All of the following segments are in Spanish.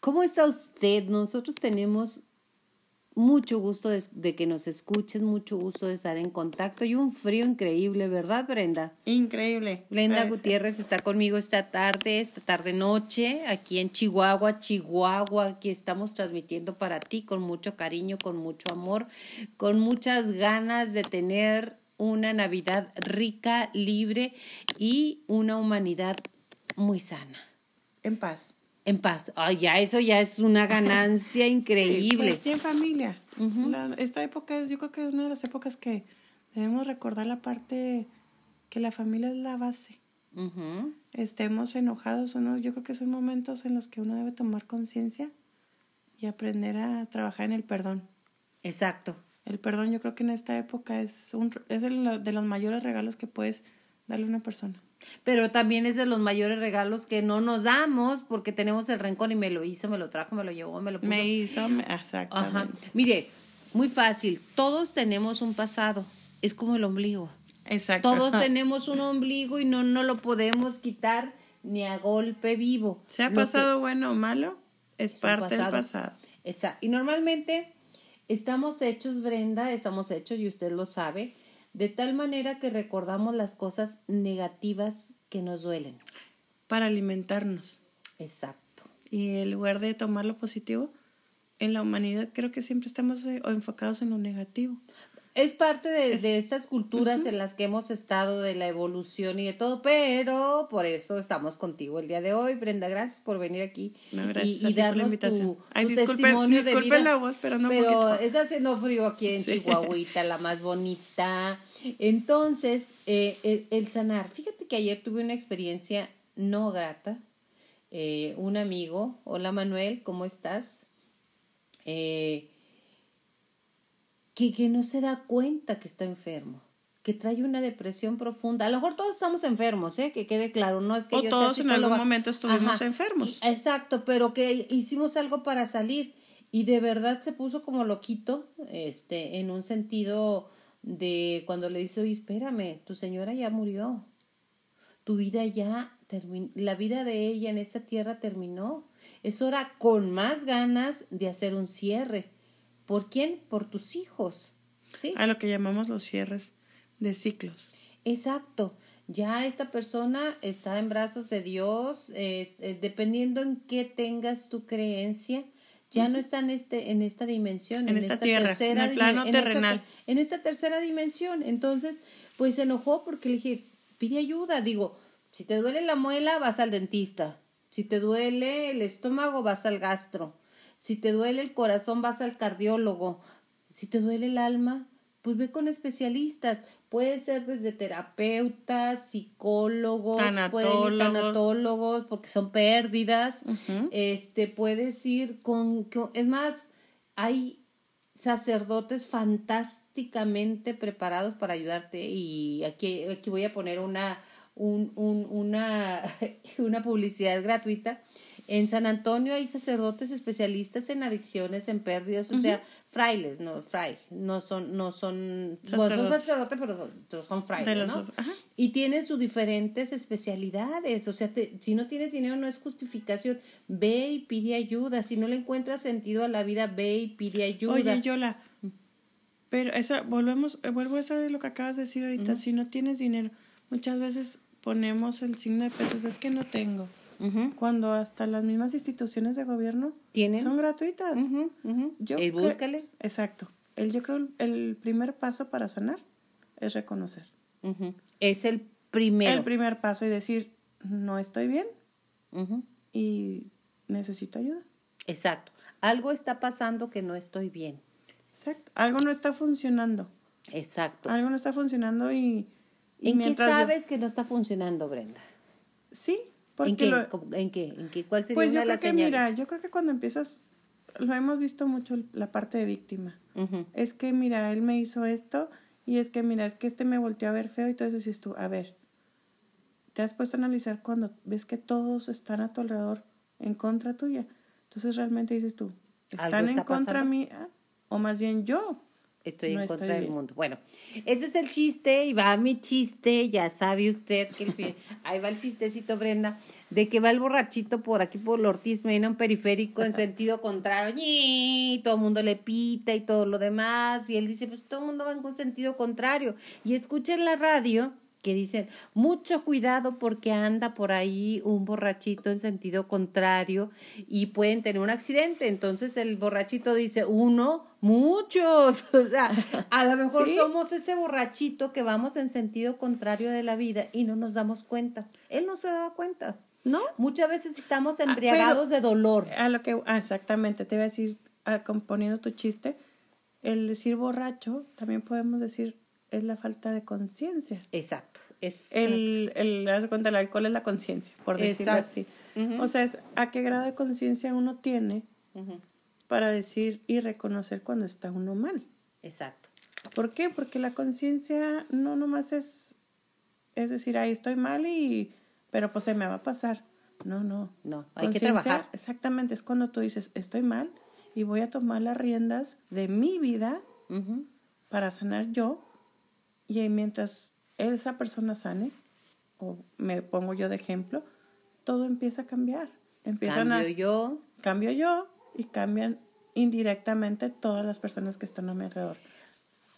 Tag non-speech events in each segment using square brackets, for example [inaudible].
¿Cómo está usted? Nosotros tenemos mucho gusto de, que nos escuches, mucho gusto de estar en contacto y un frío increíble, ¿verdad, Brenda? Increíble. Brenda Gutiérrez está conmigo esta tarde, esta tarde noche, aquí en Chihuahua, Chihuahua, aquí estamos transmitiendo para ti con mucho cariño, con mucho amor, con muchas ganas de tener una Navidad rica, libre y una humanidad muy sana. En paz. En paz. Ay, ya, eso ya es una ganancia [laughs] increíble. Sí, pues, en familia. esta época es, yo creo que es una de las épocas que debemos recordar la parte que la familia es la base. Estemos enojados o no, yo creo que son momentos en los que uno debe tomar conciencia y aprender a trabajar en el perdón. Exacto. El perdón yo creo que en esta época es, un, es de los mayores regalos que puedes darle a una persona. Pero también es de los mayores regalos que no nos damos porque tenemos el rencor y me lo hizo, me lo trajo, me lo llevó, me lo puso. Me hizo, exactamente. Mire, muy fácil, todos tenemos un pasado, es como el ombligo. Exacto. Todos [laughs] tenemos un ombligo y no, no lo podemos quitar ni a golpe vivo. Sea pasado bueno o malo, es, parte del pasado. Exacto. Y normalmente estamos hechos, Brenda, estamos hechos y usted lo sabe, de tal manera que recordamos las cosas negativas que nos duelen. Para alimentarnos. Exacto. Y en lugar de tomar lo positivo, en la humanidad creo que siempre estamos eh, enfocados en lo negativo. Es parte de, de estas culturas en las que hemos estado, de la evolución y de todo, pero por eso estamos contigo el día de hoy. Brenda, gracias por venir aquí y, darnos tu, testimonio de vida. la voz, pero no Pero está haciendo frío aquí en Chihuahuita, la más bonita. Entonces, eh, el, sanar. Fíjate que ayer tuve una experiencia no grata. Eh, un amigo, hola Manuel, ¿cómo estás? Eh, que, no se da cuenta que está enfermo, que trae una depresión profunda. A lo mejor todos estamos enfermos, ¿eh? que quede claro, no es que o todos en algún momento estuvimos enfermos. Exacto, pero que hicimos algo para salir y de verdad se puso como loquito, este, en un sentido de cuando le dice, oye, espérame, tu señora ya murió, tu vida ya terminó, la vida de ella en esta tierra terminó. Es hora con más ganas de hacer un cierre ¿Por quién? Por tus hijos. ¿sí? A lo que llamamos los cierres de ciclos. Exacto. Ya esta persona está en brazos de Dios, eh, dependiendo en qué tengas tu creencia, ya no está en este en esta dimensión en, esta, tierra tercera en el plano terrenal en esta, tercera dimensión entonces pues se enojó porque le dije pide ayuda digo si te duele la muela vas al dentista si te duele el estómago vas al gastro si te duele el corazón, vas al cardiólogo. Si te duele el alma, pues ve con especialistas. Puede ser desde terapeutas, psicólogos, tanatólogos, porque son pérdidas. Este, puedes ir con, es más, hay sacerdotes fantásticamente preparados para ayudarte y aquí, aquí voy a poner una, un, un, una, [laughs] una publicidad gratuita en San Antonio hay sacerdotes especialistas en adicciones, en pérdidas, o sea, frailes, no, fray, no son, no son, pues, son sacerdotes, pero son frailes, ¿no? Y tienen sus diferentes especialidades, o sea, si no tienes dinero no es justificación, ve y pide ayuda, si no le encuentras sentido a la vida, ve y pide ayuda. Oye, Yola, pero esa, volvemos, eh, vuelvo a eso de lo que acabas de decir ahorita, si no tienes dinero, muchas veces ponemos el signo de pesos, es que no tengo cuando hasta las mismas instituciones de gobierno ¿Tienen? son gratuitas. Yo búscale. Exacto. El, yo creo el primer paso para sanar es reconocer. Es el primero. El primer paso y decir, no estoy bien y necesito ayuda. Exacto. Algo está pasando que no estoy bien. Exacto. Algo no está funcionando. Exacto. Algo no está funcionando y... ¿En qué sabes que no está funcionando, Brenda? Sí, ¿En qué? ¿En qué? ¿En qué? ¿Cuál sería pues yo creo que, mira, yo creo que cuando empiezas, lo hemos visto mucho la parte de víctima. Es que, mira, él me hizo esto y es que, mira, es que este me volteó a ver feo y todo eso dices tú, a ver, te has puesto a analizar cuando ves que todos están a tu alrededor en contra tuya. Entonces realmente dices tú, ¿están en contra mía? O más bien yo Estoy en contra del mundo. Bueno, ese es el chiste y va mi chiste, ya sabe usted que [laughs] ahí va el chistecito Brenda, de que va el borrachito por aquí por el Ortiz, me viene un periférico en sentido contrario, y todo el mundo le pita y todo lo demás, y él dice, pues todo el mundo va en sentido contrario, y escucha en la radio que dicen, mucho cuidado porque anda por ahí un borrachito en sentido contrario y pueden tener un accidente. Entonces el borrachito dice, uno, muchos. [laughs] O sea, a lo mejor somos ese borrachito que vamos en sentido contrario de la vida y no nos damos cuenta. Él no se daba cuenta. ¿No? Muchas veces estamos ah, embriagados de dolor. A lo que, ah, exactamente, te iba a decir, ah, componiendo tu chiste, el decir borracho, también podemos decir es la falta de conciencia. Exacto. El, el, cuenta, el alcohol es la conciencia, por decirlo así. O sea, es a qué grado de conciencia uno tiene para decir y reconocer cuando está uno mal. Exacto. ¿Por qué? Porque la conciencia no nomás es, es decir, ahí estoy mal y, pero pues se me va a pasar. No, no. No, hay que trabajar. Exactamente, es cuando tú dices, estoy mal y voy a tomar las riendas de mi vida para sanar yo y mientras esa persona sane, o me pongo yo de ejemplo, todo empieza a cambiar. Empiezan cambio yo. Cambio yo y cambian indirectamente todas las personas que están a mi alrededor.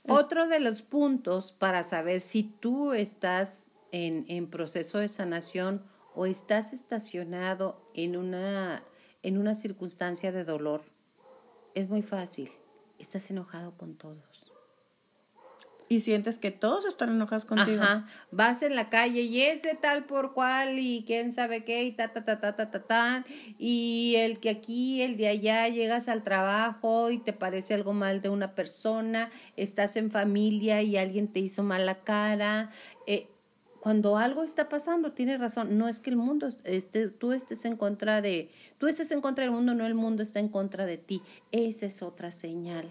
Otro de los puntos para saber si tú estás en, en proceso de sanación o estás estacionado en una, en una circunstancia de dolor es muy fácil. Estás enojado con todos y sientes que todos están enojados contigo. Ajá. Vas en la calle y ese tal por cual y quién sabe qué y ta ta ta ta ta ta ta y el que aquí, el de allá, llegas al trabajo y te parece algo mal de una persona, estás en familia y alguien te hizo mala cara. Eh, cuando algo está pasando, tienes razón, no es que el mundo, esté, tú estés en contra de, tú estés en contra del mundo, no el mundo está en contra de ti. Esa es otra señal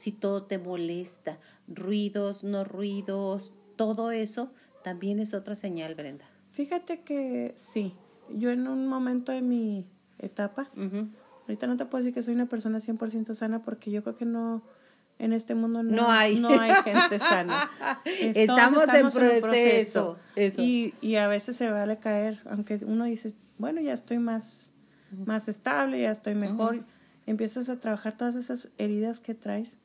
si todo te molesta, ruidos, no ruidos, todo eso también es otra señal, Brenda. Fíjate que sí, yo en un momento de mi etapa, ahorita no te puedo decir que soy una persona 100% sana porque yo creo que no, en este mundo no, hay. no hay gente sana. [laughs] estamos, en, proceso. Y, y, a veces se vale caer, aunque uno dice, bueno, ya estoy más, más estable, ya estoy mejor. Empiezas a trabajar todas esas heridas que traes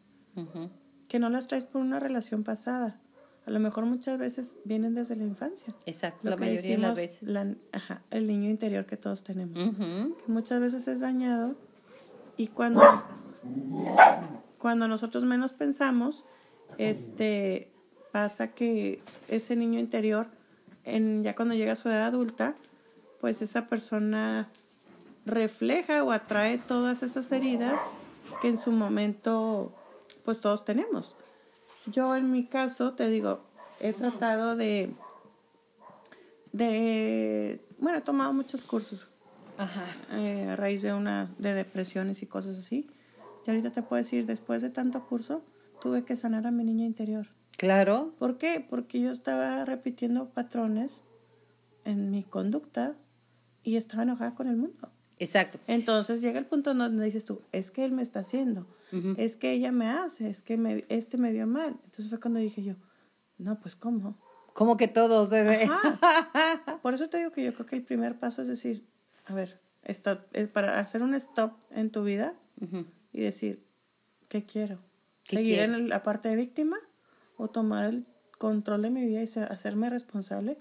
que no las traes por una relación pasada. A lo mejor muchas veces vienen desde la infancia. Exacto, la mayoría de las veces. ajá, el niño interior que todos tenemos. Que muchas veces es dañado y cuando, cuando nosotros menos pensamos, este, pasa que ese niño interior, en, ya cuando llega a su edad adulta, pues esa persona refleja o atrae todas esas heridas que en su momento pues todos tenemos. Yo en mi caso, te digo, he tratado de, de, bueno, he tomado muchos cursos eh, a raíz de una, de depresiones y cosas así. Y ahorita te puedo decir, después de tanto curso, tuve que sanar a mi niña interior. Claro. ¿Por qué? Porque yo estaba repitiendo patrones en mi conducta y estaba enojada con el mundo. Exacto. Entonces llega el punto donde dices tú, es que él me está haciendo, es que ella me hace, es que me, este me vio mal. Entonces fue cuando dije yo, no, pues ¿cómo? Como que todos. debe [laughs] Por eso te digo que yo creo que el primer paso es decir, a ver, está, eh, para hacer un stop en tu vida y decir, ¿qué quiero? ¿Seguir en la parte de víctima o tomar el control de mi vida y hacerme responsable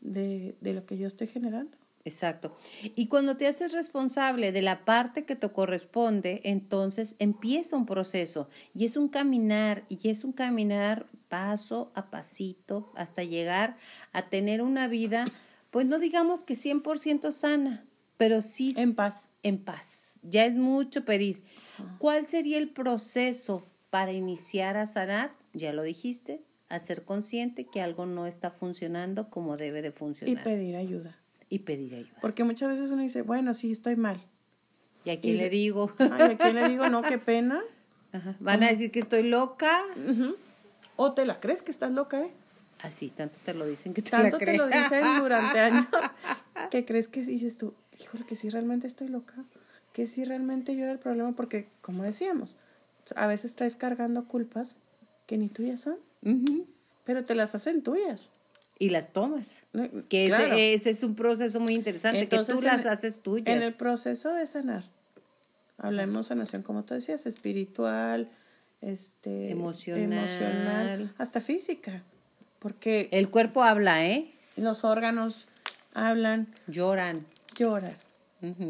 de, de lo que yo estoy generando? Exacto. Y cuando te haces responsable de la parte que te corresponde, entonces empieza un proceso y es un caminar y es un caminar paso a pasito hasta llegar a tener una vida, pues no digamos que 100% sana, pero sí en paz. En paz. Ya es mucho pedir. ¿Cuál sería el proceso para iniciar a sanar? Ya lo dijiste, a ser consciente que algo no está funcionando como debe de funcionar. Y pedir ayuda y pedir ayuda. Porque muchas veces uno dice, bueno, sí, estoy mal. ¿Y a quién le digo? Ay, ¿a quién le digo? No, qué pena. Van a decir que estoy loca. O te la crees que estás loca, ¿eh? Así, tanto te lo dicen que te tanto la crees. Tanto te lo dicen durante años [laughs] que crees que dices tú, híjole, que sí realmente estoy loca, que sí realmente yo era el problema, porque como decíamos, a veces traes cargando culpas que ni tuyas son, pero te las hacen tuyas. Y las tomas. Que ese, es un proceso muy interesante, que tú las haces tuyas. En el proceso de sanar, hablemos sanación, como tú decías, espiritual, este, emocional, hasta física. Porque... El cuerpo habla, ¿eh? Los órganos hablan. Lloran. Lloran.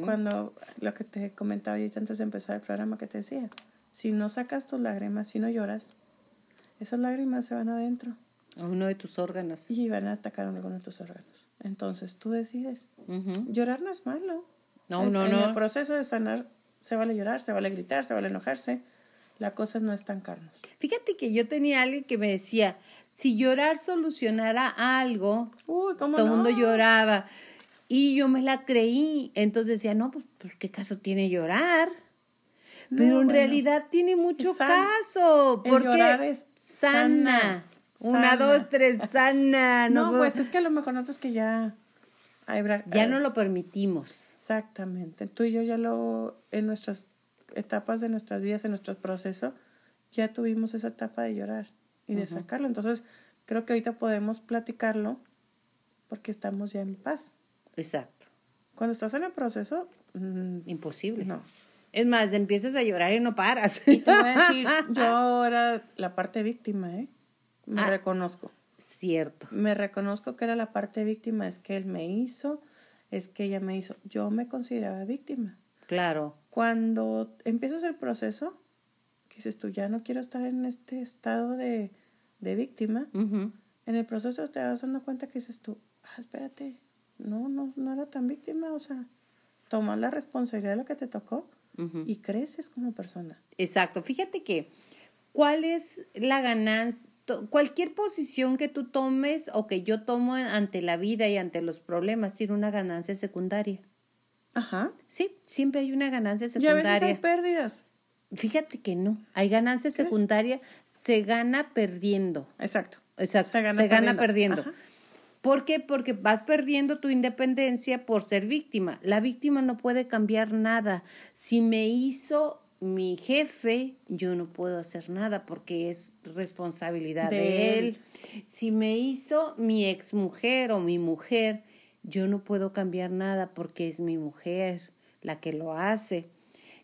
Cuando lo que te comentaba yo antes de empezar el programa que te decía, si no sacas tus lágrimas, si no lloras, esas lágrimas se van adentro. A uno de tus órganos. Y van a atacar a alguno de tus órganos. Entonces tú decides. Llorar no es malo. No, no, no. En el proceso de sanar se vale llorar, se vale gritar, se vale enojarse. La cosa no es tan carnos. Fíjate que yo tenía alguien que me decía, si llorar solucionara algo, todo el mundo lloraba. Y yo me la creí. Entonces decía, no, pues, pues ¿qué caso tiene llorar? Pero en realidad tiene mucho caso. Porque llorar es sana. Una, dos, tres, sana. [laughs] No, pues es que a lo mejor nosotros que ya... ya no lo permitimos. Exactamente. Tú y yo ya lo... En nuestras etapas de nuestras vidas, en nuestro proceso, ya tuvimos esa etapa de llorar y de sacarlo. Entonces, creo que ahorita podemos platicarlo porque estamos ya en paz. Exacto. Cuando estás en el proceso... Mm, Imposible. No. Es más, empiezas a llorar y no paras. Y te voy a decir, [laughs] yo era la parte víctima, ¿eh? Me ah, reconozco. Cierto. Me reconozco que era la parte víctima, es que él me hizo, es que ella me hizo. Yo me consideraba víctima. Claro. Cuando empiezas el proceso, que dices tú, ya no quiero estar en este estado de, de víctima, en el proceso te vas dando cuenta que dices tú, ah, espérate, no, no, no era tan víctima, o sea, tomas la responsabilidad de lo que te tocó y creces como persona. Exacto. Fíjate que, ¿cuál es la ganancia? Cualquier posición que tú tomes o que yo tomo ante la vida y ante los problemas tiene una ganancia secundaria. Ajá. Sí, siempre hay una ganancia secundaria. Y a veces hay pérdidas. Fíjate que no, hay ganancia secundaria, se gana perdiendo. Exacto. Exacto, se gana, perdiendo. ¿Por qué? Porque vas perdiendo tu independencia por ser víctima. La víctima no puede cambiar nada. Si me hizo mi jefe, yo no puedo hacer nada porque es responsabilidad de, él. Si me hizo mi exmujer o mi mujer, yo no puedo cambiar nada porque es mi mujer la que lo hace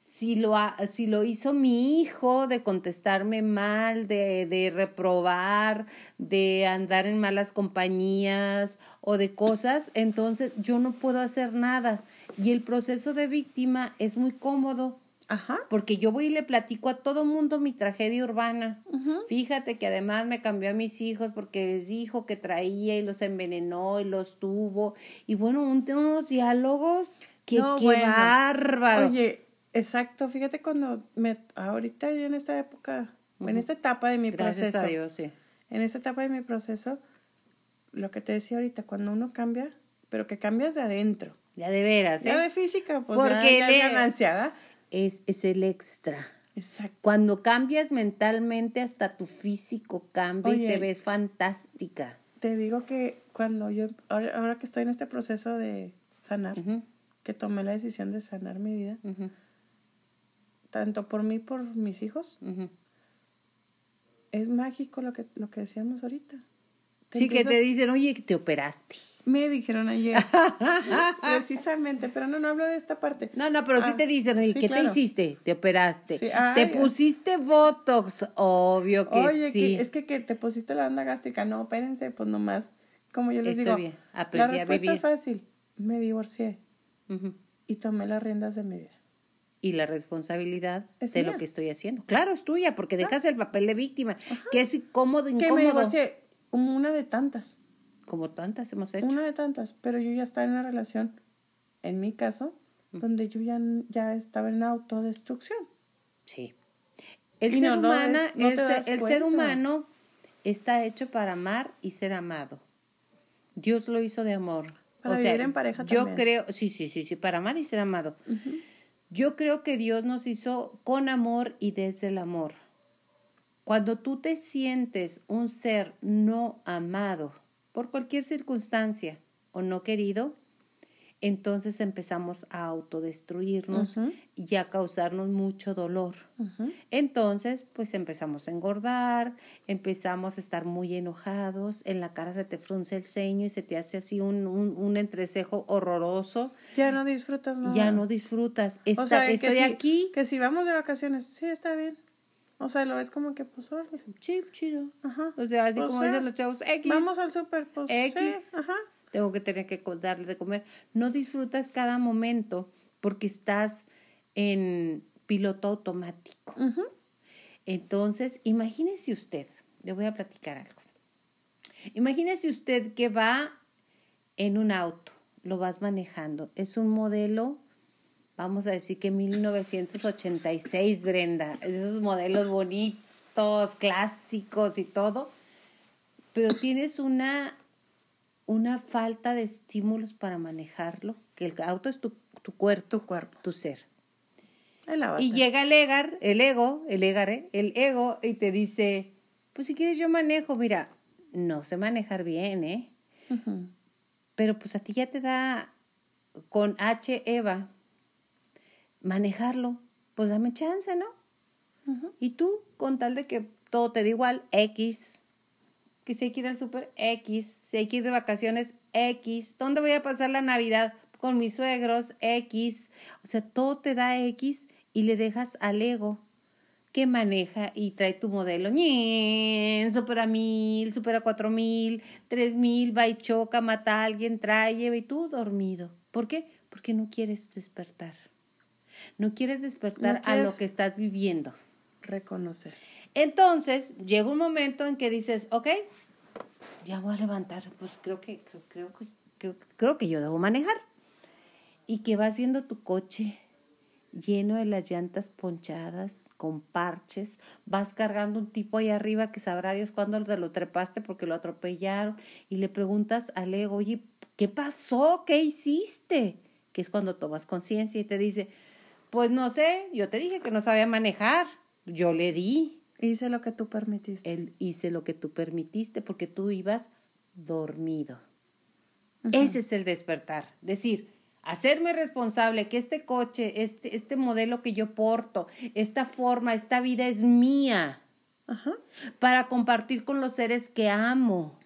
si lo, si lo hizo mi hijo de contestarme mal, de, de reprobar, de andar en malas compañías o de cosas, entonces yo no puedo hacer nada. Y el proceso de víctima es muy cómodo. Ajá. Porque yo voy y le platico a todo mundo mi tragedia urbana. Fíjate que además me cambió a mis hijos porque les dijo que traía y los envenenó y los tuvo. Y bueno, unos diálogos que qué bárbaro. Oye, Exacto, fíjate cuando me, ahorita en esta época, en esta etapa de mi Gracias proceso. A Dios, sí. En esta etapa de mi proceso, lo que te decía ahorita, cuando uno cambia, pero que cambias de adentro. Ya de veras, ¿eh? Ya de física, pues Porque ya, ya ganancia, Es, es el extra. Exacto. Cuando cambias mentalmente, hasta tu físico cambia y te ves fantástica. Te digo que cuando yo, ahora, que estoy en este proceso de sanar, que tomé la decisión de sanar mi vida, tanto por mí por mis hijos. Es mágico lo que, lo que decíamos ahorita. Sí, que te dicen, oye, te operaste. Me dijeron ayer. [laughs] Precisamente, pero no, no hablo de esta parte. No, no, pero sí ah, te dicen, oye, ¿qué te hiciste? Te operaste. te pusiste Botox, obvio que oye, sí. es que, que te pusiste la banda gástrica. No, espérense, pues nomás. Como yo les digo, la respuesta es fácil. Me divorcié y tomé las riendas de mi vida y la responsabilidad de lo que estoy haciendo. Claro, es tuya, porque dejas el papel de víctima, que es incómodo, incómodo. Que me divorcié, una de tantas. Como tantas hemos hecho. Una de tantas, pero yo ya estaba en una relación, en mi caso, donde yo ya, ya estaba en autodestrucción. Sí. El, ser, humana, el, ser humano está hecho para amar y ser amado. Dios lo hizo de amor. Para vivir en pareja yo creo, sí, sí, sí, sí, para amar y ser amado. Yo creo que Dios nos hizo con amor y desde el amor. Cuando tú te sientes un ser no amado por cualquier circunstancia o no querido, entonces empezamos a autodestruirnos y a causarnos mucho dolor. Entonces, pues empezamos a engordar, empezamos a estar muy enojados, en la cara se te frunce el ceño y se te hace así un, un, entrecejo horroroso. Ya no disfrutas nada. Ya no disfrutas. Está, estoy aquí. Que si vamos de vacaciones, sí, está bien. O sea, lo ves como que, pues, Sí, chido. Ajá. O sea, así como dicen los chavos, X. Vamos al súper, pues, X. ajá tengo que tener que darle de comer. No disfrutas cada momento porque estás en piloto automático. Entonces, imagínese usted, le voy a platicar algo. Imagínese usted que va en un auto, lo vas manejando. Es un modelo, vamos a decir que 1986, Brenda. Esos modelos bonitos, clásicos y todo. Pero tienes una una falta de estímulos para manejarlo, que el auto es tu, tu cuerpo, tu cuerpo, tu ser. y llega el egar, el ego, el egare, el ego, y te dice, pues si quieres yo manejo, mira, no sé manejar bien, ¿eh? Pero pues a ti ya te da con H Eva manejarlo, pues dame chance, ¿no? Y tú, con tal de que todo te da igual, X, que si hay que ir al súper, X, si hay que ir de vacaciones, X, ¿dónde voy a pasar la Navidad? Con mis suegros, X, o sea, todo te da X y le dejas al ego que maneja y trae tu modelo, ñen, supera mil, supera cuatro mil, tres mil, va y choca, mata a alguien, trae, lleva y tú dormido. ¿Por qué? Porque no quieres despertar. No quieres despertar a lo que estás viviendo. Reconocer. Entonces, llega un momento en que dices, ok, ya voy a levantar, pues creo que, creo, creo, creo, que yo debo manejar. Y que vas viendo tu coche lleno de las llantas ponchadas, con parches, vas cargando un tipo ahí arriba que sabrá Dios cuándo te lo trepaste porque lo atropellaron y le preguntas al ego, oye, ¿qué pasó? ¿Qué hiciste? Que es cuando tomas conciencia y te dice, pues no sé, yo te dije que no sabía manejar, yo le di, Hice lo que tú permitiste. Él hice lo que tú permitiste porque tú ibas dormido. Ese es el despertar. Decir, hacerme responsable que este coche, este, este modelo que yo porto, esta forma, esta vida es mía. Para compartir con los seres que amo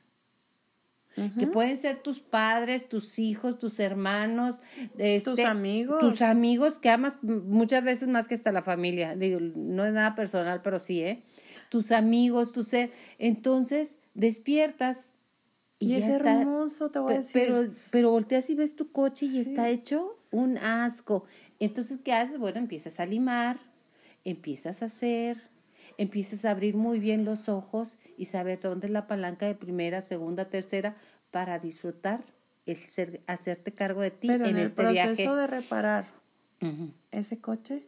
que pueden ser tus padres, tus hijos, tus hermanos, este, tus amigos. Tus amigos que amas muchas veces más que hasta la familia. Digo, no es nada personal, pero sí, ¿eh? Tus amigos, tu ser. Entonces, despiertas. Y, es hermoso, te voy a decir. Pero, pero volteas y ves tu coche y está hecho un asco. Entonces, ¿qué haces? Bueno, empiezas a limar, empiezas a hacer, empiezas a abrir muy bien los ojos y saber dónde es la palanca de primera, segunda, tercera para disfrutar el ser, hacerte cargo de ti en, este viaje. el proceso de reparar ese coche,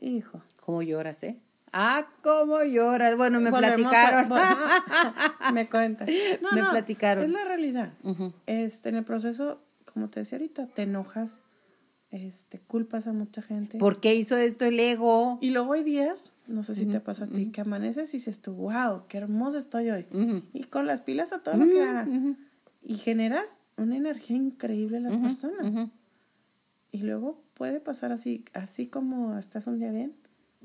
hijo. ¿Cómo lloras, eh? Ah, cómo lloras. Bueno, me platicaron. [laughs] me cuentas. me platicaron. Es la realidad. este, en el proceso, como te decía ahorita, te enojas, este, culpas a mucha gente. ¿Por qué hizo esto el ego? Y luego hay días, no sé si te pasa a ti, que amaneces y dices tú, wow, qué hermoso estoy hoy. Y con las pilas a todo lo que haga. Y generas una energía increíble en las personas. Y luego puede pasar así, así como estás un día bien,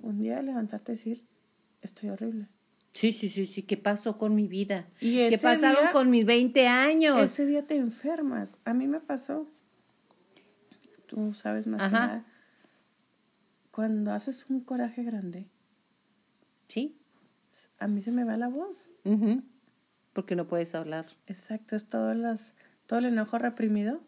un día levantarte y decir, estoy horrible. Sí, sí, sí, sí, ¿qué pasó con mi vida? Y ¿Qué pasaron con mis 20 años? Ese día te enfermas. A mí me pasó tú sabes más que nada. Cuando haces un coraje grande. Sí. A mí se me va la voz. Porque no puedes hablar. Exacto, es todo, las, todo el enojo reprimido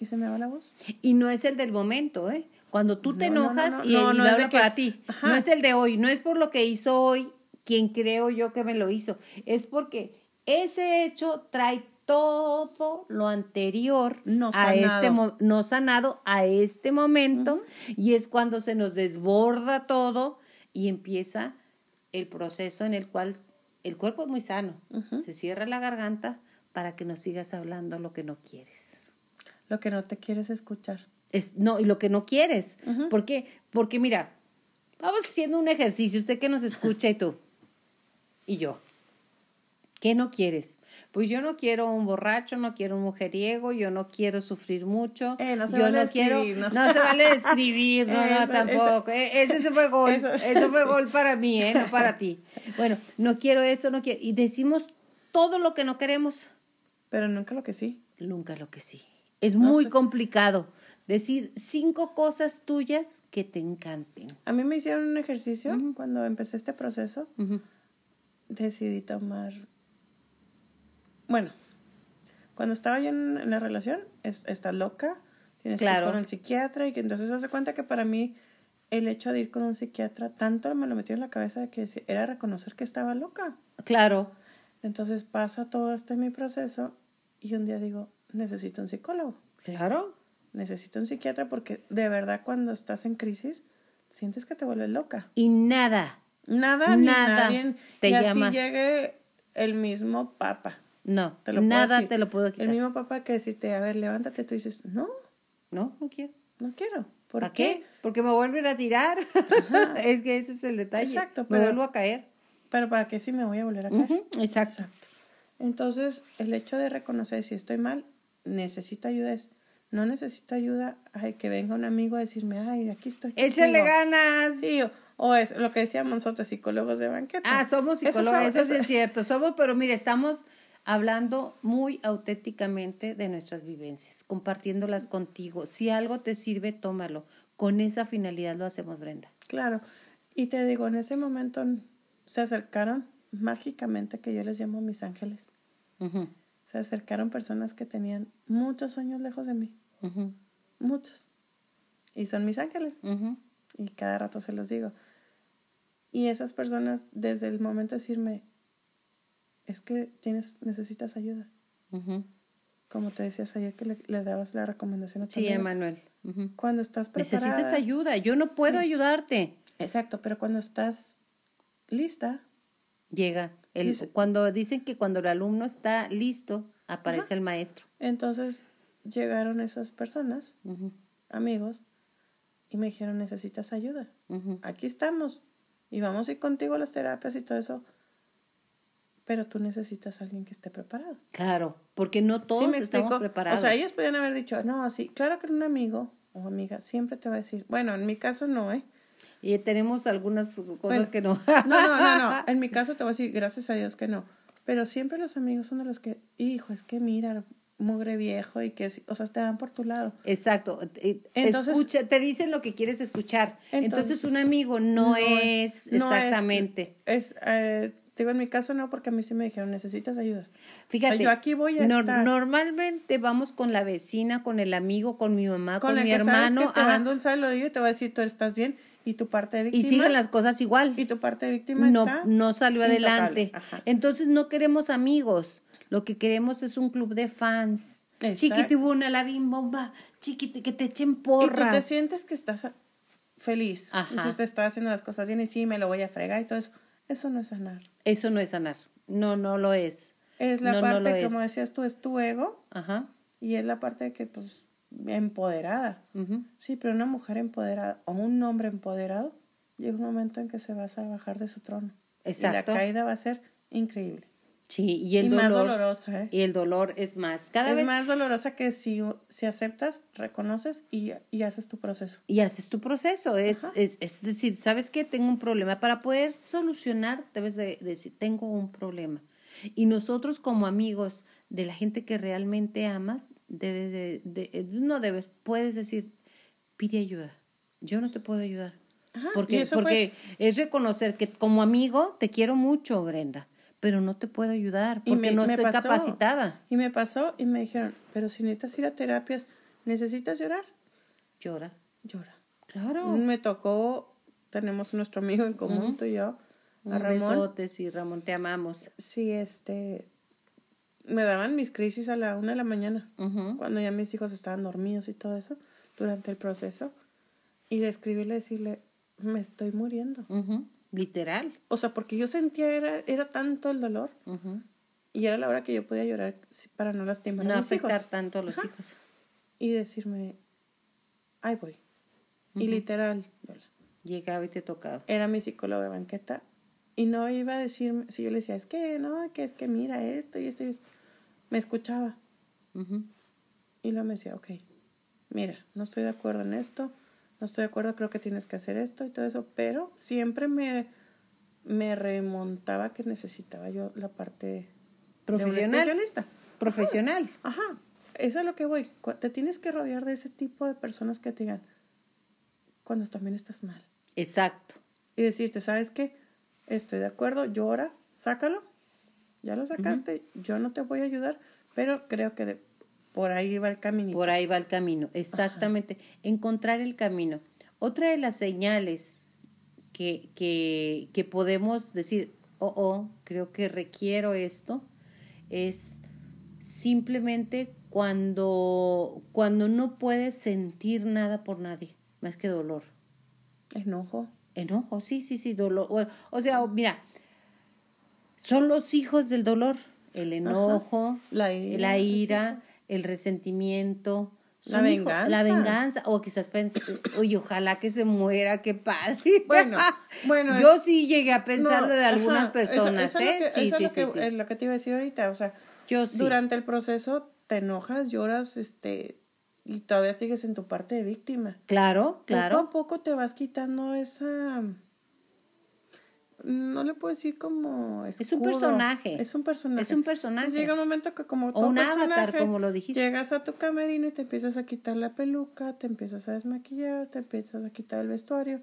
y se me va la voz. Y no es el del momento, ¿eh? Cuando tú te enojas y, no, no, es para ti. No es el de hoy, no es por lo que hizo hoy quien creo yo que me lo hizo. Es porque ese hecho trae todo lo anterior no a este no sanado a este momento y es cuando se nos desborda todo y empieza el proceso en el cual el cuerpo es muy sano, se cierra la garganta para que no sigas hablando lo que no quieres. Lo que no te quieres escuchar. Es, no, y lo que no quieres. ¿Por qué? Porque mira, vamos haciendo un ejercicio, usted que nos escucha y tú, y yo. ¿Qué no quieres? Pues yo no quiero un borracho, no quiero un mujeriego, yo no quiero sufrir mucho. Eh, no se yo vale no quiero, no, se vale escribir, no, no, [laughs] tampoco. Eh, ese fue gol, eso. fue gol para mí, ¿eh? no para ti. Bueno, no quiero eso, no quiero. Y decimos todo lo que no queremos. Pero nunca lo que sí. Nunca lo que sí. Es muy complicado decir cinco cosas tuyas que te encanten. A mí me hicieron un ejercicio cuando empecé este proceso. Decidí tomar bueno, cuando estaba yo en, la relación, es, estás loca, tienes que ir con el psiquiatra y que entonces se hace cuenta que para mí el hecho de ir con un psiquiatra tanto me lo metió en la cabeza de que era reconocer que estaba loca. Claro. Entonces pasa todo este mi proceso y un día digo, necesito un psicólogo. Claro. Necesito un psiquiatra porque de verdad cuando estás en crisis sientes que te vuelves loca. Y nada. Nada, nada te y llama. así llegue el mismo papa no, te nada te lo puedo quitar. El mismo papá que decirte, a ver, levántate, tú dices, no. No, no quiero. No quiero. ¿Por ¿Para qué? Porque me vuelven a tirar. [laughs] es que ese es el detalle. Exacto. Pero, me vuelvo a caer. Pero ¿para qué si me voy a volver a caer? Exacto. Entonces, el hecho de reconocer si estoy mal, necesito ayuda es, no necesito ayuda, ay, que venga un amigo a decirme, ay, aquí estoy. Échale ganas. Sí, o, es lo que decíamos nosotros, psicólogos de banqueta. Ah, somos psicólogos, eso, eso sí es cierto. Somos, pero mire, estamos hablando muy auténticamente de nuestras vivencias, compartiéndolas contigo. Si algo te sirve, tómalo. Con esa finalidad lo hacemos, Brenda. Claro. Y te digo, en ese momento se acercaron mágicamente, que yo les llamo mis ángeles. Se acercaron personas que tenían muchos años lejos de mí. Muchos. Y son mis ángeles. Y cada rato se los digo. Y esas personas, desde el momento de decirme, es que tienes, necesitas ayuda. Como te decías ayer que le, dabas la recomendación a tu Sí, Emanuel. Cuando estás preparada. Necesitas ayuda, yo no puedo ayudarte. Exacto, pero cuando estás lista. Llega. El, cuando dicen que cuando el alumno está listo, aparece el maestro. Entonces llegaron esas personas, amigos, y me dijeron, necesitas ayuda. Aquí estamos. Y vamos a ir contigo a las terapias y todo eso pero tú necesitas a alguien que esté preparado. Claro, porque no todos estamos preparados. O sea, ellos podrían haber dicho, no, sí, claro que un amigo o amiga siempre te va a decir, bueno, en mi caso no, ¿eh? Y tenemos algunas cosas que no. no, no, no, no, [laughs] en mi caso te voy a decir, gracias a Dios que no. Pero siempre los amigos son de los que, hijo, es que mira, mugre viejo y que, o sea, te dan por tu lado. Exacto. Entonces, Escucha, te dicen lo que quieres escuchar. Entonces, un amigo no, es, exactamente. Es, eh, Digo, en mi caso no, porque a mí sí me dijeron, necesitas ayuda. Fíjate, yo aquí voy a estar. Normalmente vamos con la vecina, con el amigo, con mi mamá, con, mi hermano. Sabes que te dando un saludo y te va a decir, tú estás bien, y tu parte de víctima. Y siguen las cosas igual. Y tu parte de víctima no, está No salió adelante. Entonces no queremos amigos. Lo que queremos es un club de fans. Chiquitibuna, la bimbomba, chiquiti, que te echen porras. Y tú te sientes que estás feliz. Ajá. te estás haciendo las cosas bien y sí, me lo voy a fregar y todo eso eso no es sanar. Eso no es sanar. No, no lo es. Es la parte, como decías tú, es tu ego. Ajá. Y es la parte que, pues, empoderada. Sí, pero una mujer empoderada o un hombre empoderado, llega un momento en que se va a bajar de su trono. Exacto. Y la caída va a ser increíble. Sí, y el dolor. Más dolorosa, ¿eh? Y el dolor es más. Cada es más dolorosa que si, si aceptas, reconoces y, y, haces tu proceso. Y haces tu proceso. Es, es, es, decir, ¿sabes qué? Tengo un problema. Para poder solucionar, debes de, decir, tengo un problema. Y nosotros como amigos de la gente que realmente amas, debes de, de, no debes, puedes decir, pide ayuda. Yo no te puedo ayudar. Ajá, porque porque es reconocer que como amigo te quiero mucho, Brenda pero no te puedo ayudar porque no estoy capacitada. Y me pasó y me dijeron, pero si necesitas ir a terapias, ¿necesitas llorar? Llora. Llora. Claro. Me tocó, tenemos nuestro amigo en común, tú y yo, a Ramón. Besotes y Ramón, te amamos. Sí, este, me daban mis crisis a la una de la mañana, cuando ya mis hijos estaban dormidos y todo eso, durante el proceso, y de escribirle, decirle, me estoy muriendo. Literal. O sea, porque yo sentía, era, era tanto el dolor. Y era la hora que yo podía llorar para no lastimar a mis afectar tanto a los hijos. Y decirme, ahí voy. Y literal, Llegaba y te tocaba. Era mi psicóloga de banqueta Y no iba a decir, si yo le decía, es que no, que es que mira esto y esto y esto. Me escuchaba. Y luego me decía, ok, mira, no estoy de acuerdo en esto, no estoy de acuerdo, creo que tienes que hacer esto y todo eso, pero siempre me, me remontaba que necesitaba yo la parte profesional. especialista. Profesional. Ajá. Eso es lo que voy. Te tienes que rodear de ese tipo de personas que te digan cuando también estás mal. Exacto. Y decirte, ¿sabes qué? Estoy de acuerdo, llora, sácalo. Ya lo sacaste, yo no te voy a ayudar, pero creo que por ahí va el camino. Por ahí va el camino, exactamente. Encontrar el camino. Otra de las señales que, que, que podemos decir, oh, oh, creo que requiero esto, es simplemente cuando, cuando no puedes sentir nada por nadie, más que dolor. Enojo. Enojo, sí, sí, sí, dolor. O, sea, mira, son los hijos del dolor, el enojo, la ira, el resentimiento. La venganza. la venganza. O quizás pensé, oye, ojalá que se muera, qué padre. Bueno, [laughs] bueno. Yo sí llegué a pensarlo de algunas personas, ¿eh? sí, sí, sí, Es lo que te iba a decir ahorita, o sea, yo Durante el proceso te enojas, lloras, este, y todavía sigues en tu parte de víctima. Claro, claro. Poco a poco te vas quitando esa no le puedo decir como es un personaje es un personaje es un personaje llega un momento que como un avatar como lo dijiste llegas a tu camerino y te empiezas a quitar la peluca te empiezas a desmaquillar te empiezas a quitar el vestuario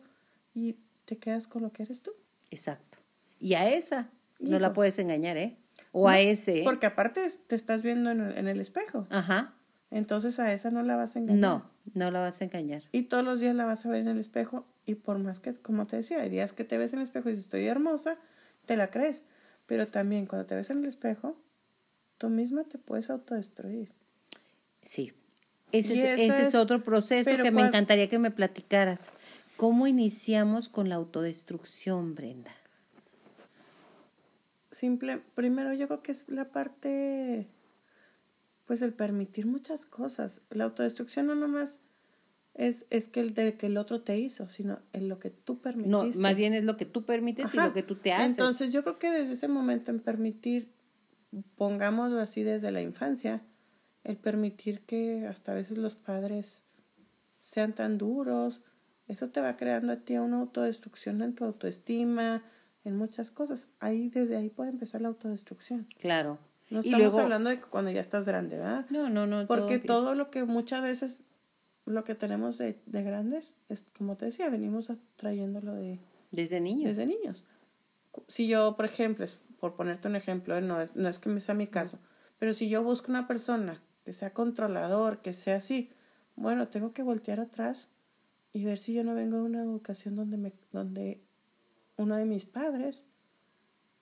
y te quedas con lo que eres tú exacto y a esa no la puedes engañar eh o a ese. Porque aparte te estás viendo en el, en el, espejo. Ajá. Entonces a esa no la vas a engañar. No, no la vas a engañar. Y todos los días la vas a ver en el espejo y por más que, como te decía, hay días que te ves en el espejo y dices estoy hermosa, te la crees. Pero también cuando te ves en el espejo, tú misma te puedes autodestruir. Sí. Ese, es, ese es, otro proceso que me encantaría que me platicaras. ¿Cómo iniciamos con la autodestrucción, Brenda? simple, primero yo creo que es la parte, pues el permitir muchas cosas. La autodestrucción no nomás es, es que el de que el otro te hizo, sino en lo que tú permitiste. No, más bien es lo que tú permites y lo que tú te haces. Entonces yo creo que desde ese momento en permitir, pongámoslo así desde la infancia, el permitir que hasta a veces los padres sean tan duros, eso te va creando a ti una autodestrucción en tu autoestima, en muchas cosas. Ahí, desde ahí puede empezar la autodestrucción. Claro. No estamos hablando de cuando ya estás grande, ¿verdad? No, no, no. Porque todo, lo que muchas veces, lo que tenemos de, de, grandes, es como te decía, venimos trayéndolo de... Desde niños. Desde niños. Si yo, por ejemplo, por ponerte un ejemplo, no es, no es que me sea mi caso, pero si yo busco una persona que sea controlador, que sea así, bueno, tengo que voltear atrás y ver si yo no vengo de una educación donde me, donde uno de mis padres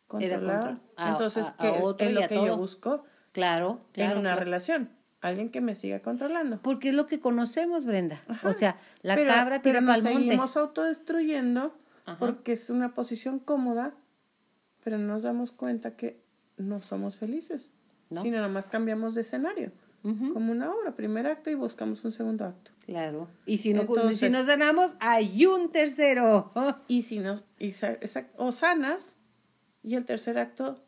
controlaba. Entonces, que es lo que yo busco claro, en una relación. Alguien que me siga controlando. Porque es lo que conocemos, Brenda. O sea, la cabra tira pero nos seguimos autodestruyendo porque es una posición cómoda, pero no nos damos cuenta que no somos felices. ¿No? Sino nada más cambiamos de escenario. Como una obra, primer acto y buscamos un segundo acto. Claro. Y si, no, si nos sanamos, hay un tercero. Y si nos, o sanas, y el tercer acto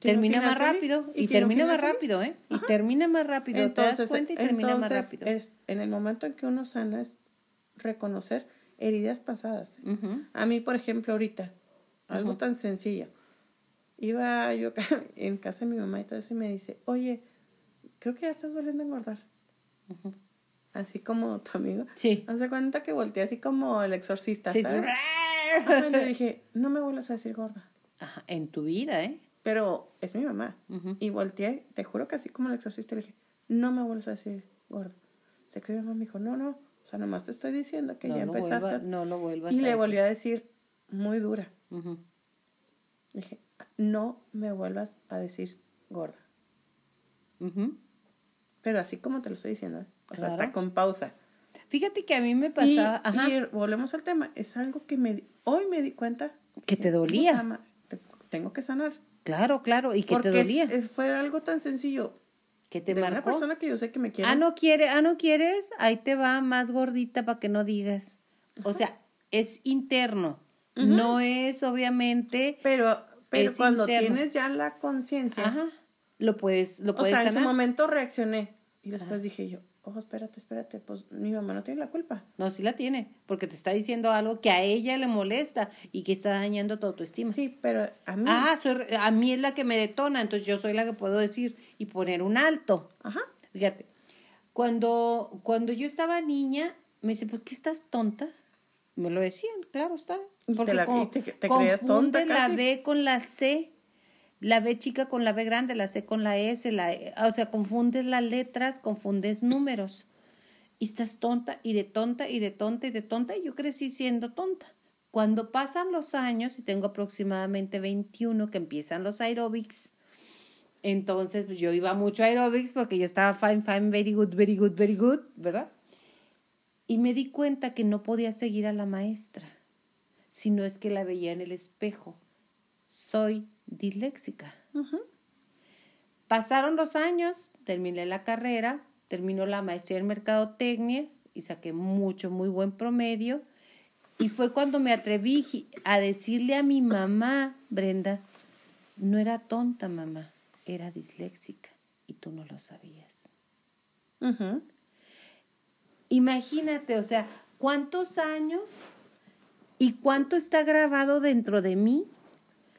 termina más rápido y, termina más rápido, ¿eh? Y termina más rápido, entonces, te das cuenta y termina más rápido. en el momento en que uno sana es reconocer heridas pasadas. A mí, por ejemplo, ahorita, algo tan sencillo. Iba yo [laughs] en casa de mi mamá y todo eso y me dice, oye, creo que ya estás volviendo a engordar. Así como tu amigo. Sí. Hace cuenta que volteé así como el exorcista, ¿sabes? [laughs] le dije, no me vuelvas a decir gorda. Ajá, en tu vida, ¿eh? Pero es mi mamá. Y volteé, te juro que así como el exorcista le dije, no me vuelvas a decir gorda. Se quedó mi mamá me dijo, no, no, o sea, nomás te estoy diciendo que ya empezaste. no lo vuelvas y le volví a decir, muy dura. Dije, no me vuelvas a decir gorda. Pero así como te lo estoy diciendo, ¿eh? o sea, está con pausa. Fíjate que a mí me pasaba. Y, volvemos al tema. Es algo que me hoy me di cuenta. Que te dolía. tengo que sanar. Claro, claro. Y que te dolía. fue algo tan sencillo. Que te de marcó. Una persona que yo sé que me quiere. Ah, no quiere, ah, no quieres, ahí te va más gordita para que no digas. O sea, es interno. No es obviamente. Pero, pero cuando tienes ya la conciencia. Lo puedes, lo puedes O sea, en ese momento reaccioné. Y después dije yo, ojo, espérate, espérate, pues mi mamá no tiene la culpa. No, sí la tiene, porque te está diciendo algo que a ella le molesta y que está dañando tu autoestima. Sí, pero a mí. Ah, a mí es la que me detona, entonces yo soy la que puedo decir y poner un alto. Ajá. Fíjate, cuando, cuando yo estaba niña, me dice, ¿por qué estás tonta? Me lo decían, claro está. Porque te, te, creías tonta la B con la C la B chica con la B grande, la C con la S, la, e, o sea, confundes las letras, confundes números. Y estás tonta y de tonta y de tonta y de tonta y yo crecí siendo tonta. Cuando pasan los años, y tengo aproximadamente 21 que empiezan los aerobics, entonces pues yo iba mucho a aerobics porque yo estaba fine, fine, very good, very good, very good, ¿verdad? Y me di cuenta que no podía seguir a la maestra, sino es que la veía en el espejo. Soy disléxica. Pasaron los años, terminé la carrera, terminó la maestría en mercadotecnia y saqué mucho, muy buen promedio. Y fue cuando me atreví a decirle a mi mamá, Brenda, no era tonta mamá, era disléxica y tú no lo sabías. Imagínate, o sea, ¿cuántos años y cuánto está grabado dentro de mí